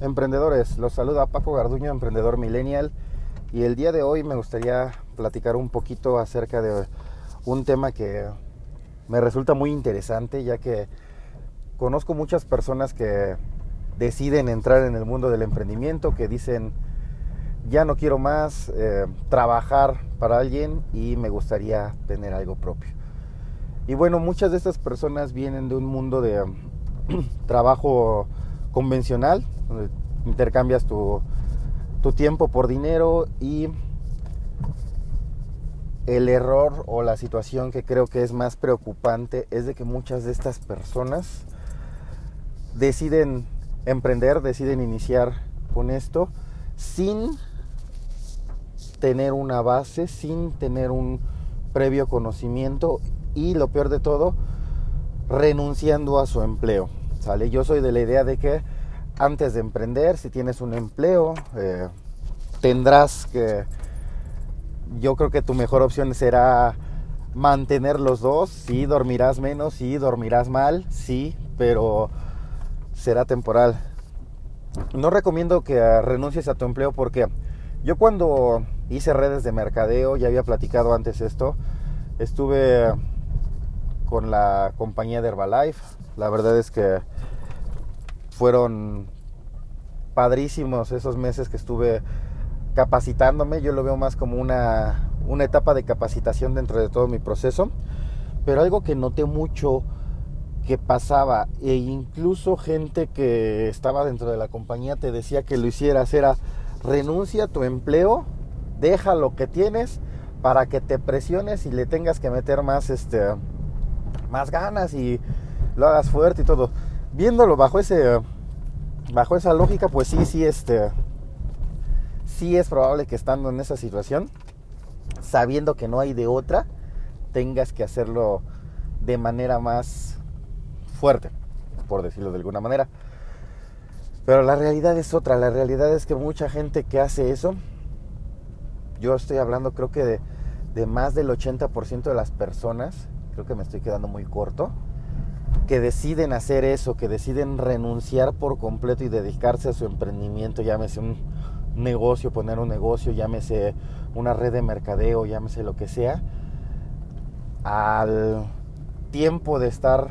Emprendedores, los saluda Paco Garduño, emprendedor millennial, y el día de hoy me gustaría platicar un poquito acerca de un tema que me resulta muy interesante, ya que conozco muchas personas que deciden entrar en el mundo del emprendimiento, que dicen, ya no quiero más eh, trabajar para alguien y me gustaría tener algo propio. Y bueno, muchas de estas personas vienen de un mundo de trabajo convencional, donde intercambias tu, tu tiempo por dinero y el error o la situación que creo que es más preocupante es de que muchas de estas personas deciden emprender, deciden iniciar con esto sin tener una base, sin tener un previo conocimiento y lo peor de todo, renunciando a su empleo. ¿Sale? Yo soy de la idea de que antes de emprender, si tienes un empleo, eh, tendrás que, yo creo que tu mejor opción será mantener los dos, sí, dormirás menos, sí, dormirás mal, sí, pero será temporal. No recomiendo que renuncies a tu empleo porque yo cuando hice redes de mercadeo, ya había platicado antes esto, estuve con la compañía de Herbalife, la verdad es que fueron padrísimos esos meses que estuve capacitándome. Yo lo veo más como una, una etapa de capacitación dentro de todo mi proceso. Pero algo que noté mucho que pasaba e incluso gente que estaba dentro de la compañía te decía que lo hicieras era renuncia a tu empleo, deja lo que tienes para que te presiones y le tengas que meter más este más ganas y lo hagas fuerte y todo viéndolo bajo ese bajo esa lógica, pues sí, sí, este, sí es probable que estando en esa situación, sabiendo que no hay de otra, tengas que hacerlo de manera más fuerte, por decirlo de alguna manera. Pero la realidad es otra, la realidad es que mucha gente que hace eso, yo estoy hablando creo que de, de más del 80% de las personas, creo que me estoy quedando muy corto, que deciden hacer eso, que deciden renunciar por completo y dedicarse a su emprendimiento, llámese un negocio, poner un negocio, llámese una red de mercadeo, llámese lo que sea, al tiempo de estar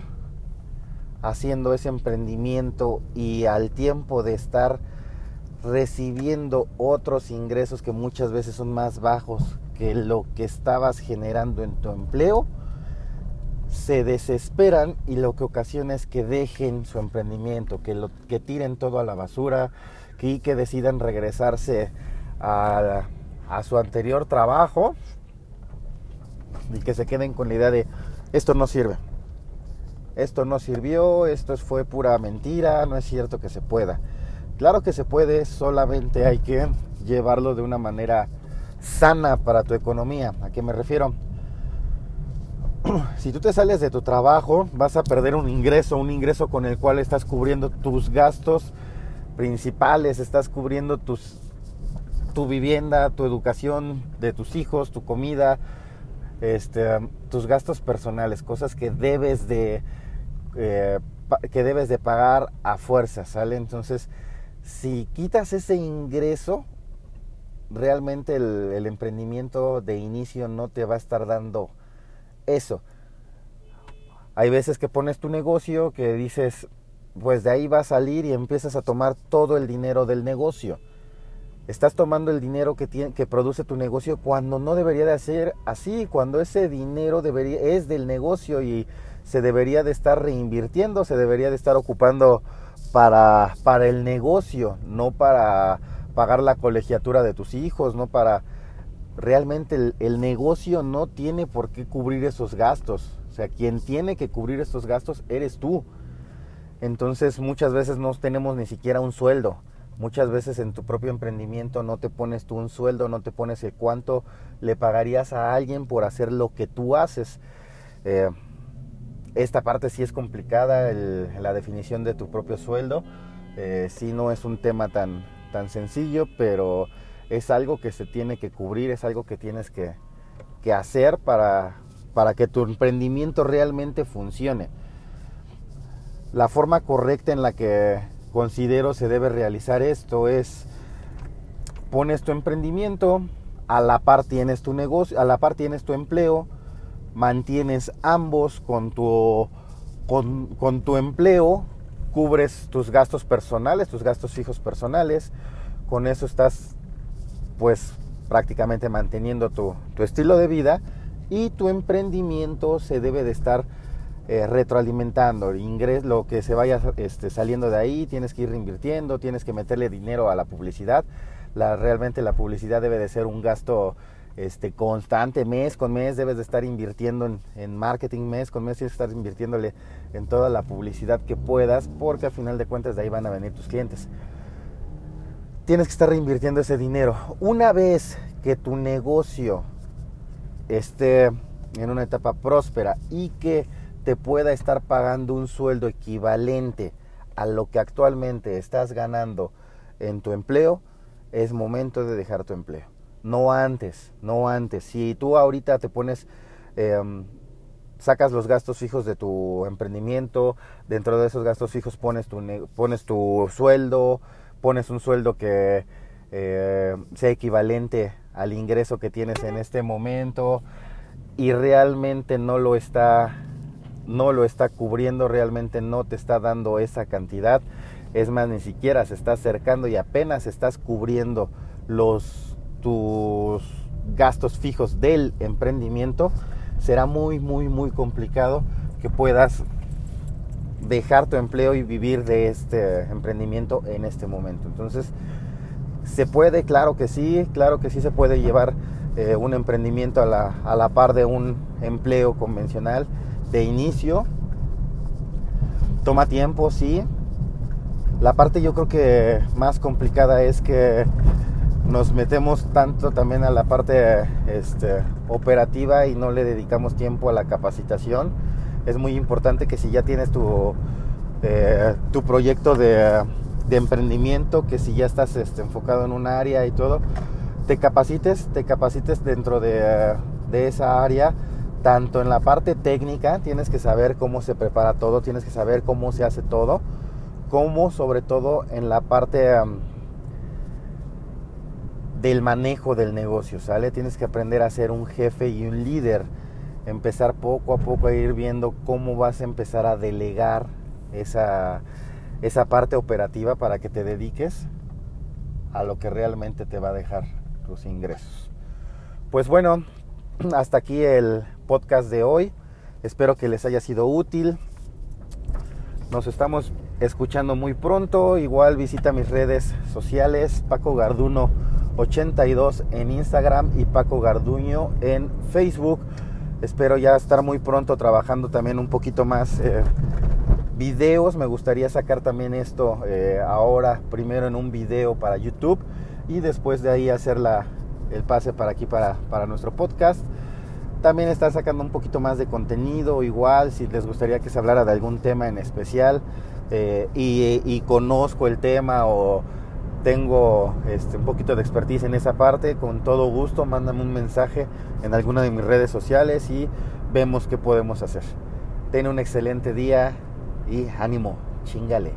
haciendo ese emprendimiento y al tiempo de estar recibiendo otros ingresos que muchas veces son más bajos que lo que estabas generando en tu empleo, se desesperan y lo que ocasiona es que dejen su emprendimiento, que, lo, que tiren todo a la basura, que, que decidan regresarse a, a su anterior trabajo y que se queden con la idea de esto no sirve, esto no sirvió, esto fue pura mentira, no es cierto que se pueda. Claro que se puede, solamente hay que llevarlo de una manera sana para tu economía. ¿A qué me refiero? si tú te sales de tu trabajo, vas a perder un ingreso, un ingreso con el cual estás cubriendo tus gastos principales, estás cubriendo tus, tu vivienda, tu educación de tus hijos, tu comida, este, tus gastos personales, cosas que debes de eh, que debes de pagar a fuerza, ¿sale? Entonces, si quitas ese ingreso, realmente el, el emprendimiento de inicio no te va a estar dando eso. Hay veces que pones tu negocio que dices, pues de ahí va a salir y empiezas a tomar todo el dinero del negocio. Estás tomando el dinero que, tiene, que produce tu negocio cuando no debería de ser así, cuando ese dinero debería, es del negocio y se debería de estar reinvirtiendo, se debería de estar ocupando para, para el negocio, no para pagar la colegiatura de tus hijos, no para realmente el, negocio no tiene por qué cubrir esos gastos. O sea, quien tiene que cubrir estos gastos eres tú. Entonces muchas veces no tenemos ni siquiera un sueldo. Muchas veces en tu propio emprendimiento no te pones tú un sueldo, no te pones el cuánto le pagarías a alguien por hacer lo que tú haces. Eh, esta parte sí es complicada, la definición de tu propio sueldo. Eh, sí no es un tema tan, tan sencillo, pero es algo que se tiene que cubrir, es algo que tienes que, hacer para, para que tu emprendimiento realmente funcione. La forma correcta en la que considero se debe realizar esto es pones tu emprendimiento, a la par tienes tu negocio, a la par tienes tu empleo, mantienes ambos con tu, con, con tu empleo, cubres tus gastos personales, tus gastos fijos personales, con eso estás pues prácticamente manteniendo tu, tu estilo de vida y tu emprendimiento se debe de estar eh, retroalimentando, ingres, lo que se vaya este, saliendo de ahí, tienes que ir invirtiendo, tienes que meterle dinero a la publicidad. La, realmente la publicidad debe de ser un gasto este, constante, mes con mes, debes de estar invirtiendo en, marketing, mes con mes, tienes estar invirtiéndole en toda la publicidad que puedas, porque al final de cuentas de ahí van a venir tus clientes. Tienes que estar reinvirtiendo ese dinero. Una vez que tu negocio esté en una etapa próspera y que te pueda estar pagando un sueldo equivalente a lo que actualmente estás ganando en tu empleo, es momento de dejar tu empleo. No antes, no antes. Si tú ahorita te pones, em, sacas los gastos fijos de tu emprendimiento, dentro de esos gastos fijos pones tu, pones tu sueldo, pones un sueldo que eh, sea equivalente al ingreso que tienes en este momento y realmente no lo está no lo está cubriendo, realmente no te está dando esa cantidad. Es más, ni siquiera se está acercando y apenas estás cubriendo los tus gastos fijos del emprendimiento, será muy muy muy complicado que puedas dejar tu empleo y vivir de este emprendimiento en este momento. Entonces, se puede, claro que sí, claro que sí se puede llevar eh, un emprendimiento a la, a la par de un empleo convencional de inicio. Toma tiempo, sí. La parte yo creo que más complicada es que nos metemos tanto también a la parte este, operativa y no le dedicamos tiempo a la capacitación. Es muy importante que si ya tienes tu, eh, tu proyecto de, emprendimiento, que si ya estás este, enfocado en un área y todo, te capacites, te capacites dentro de, de esa área tanto en la parte técnica, tienes que saber cómo se prepara todo, tienes que saber cómo se hace todo, como sobre todo en la parte del manejo del negocio, ¿sale? Tienes que aprender a ser un jefe y un líder, empezar poco a poco a ir viendo cómo vas a empezar a delegar esa, esa parte operativa para que te dediques a lo que realmente te va a dejar tus ingresos. Pues bueno, hasta aquí el podcast de hoy. Espero que les haya sido útil. Nos estamos escuchando muy pronto. Igual visita mis redes sociales, Paco Garduno 82 en Instagram y Paco Garduño en Facebook. Espero ya estar muy pronto trabajando también un poquito más eh, videos. Me gustaría sacar también esto eh, ahora, primero en un video para YouTube y después de ahí hacer la, el pase para aquí, para, para nuestro podcast. También estar sacando un poquito más de contenido, igual si les gustaría que se hablara de algún tema en especial eh, y, conozco el tema o tengo este, un poquito de expertise en esa parte, con todo gusto, mándame un mensaje en alguna de mis redes sociales y vemos qué podemos hacer. Ten un excelente día y ánimo, chingale.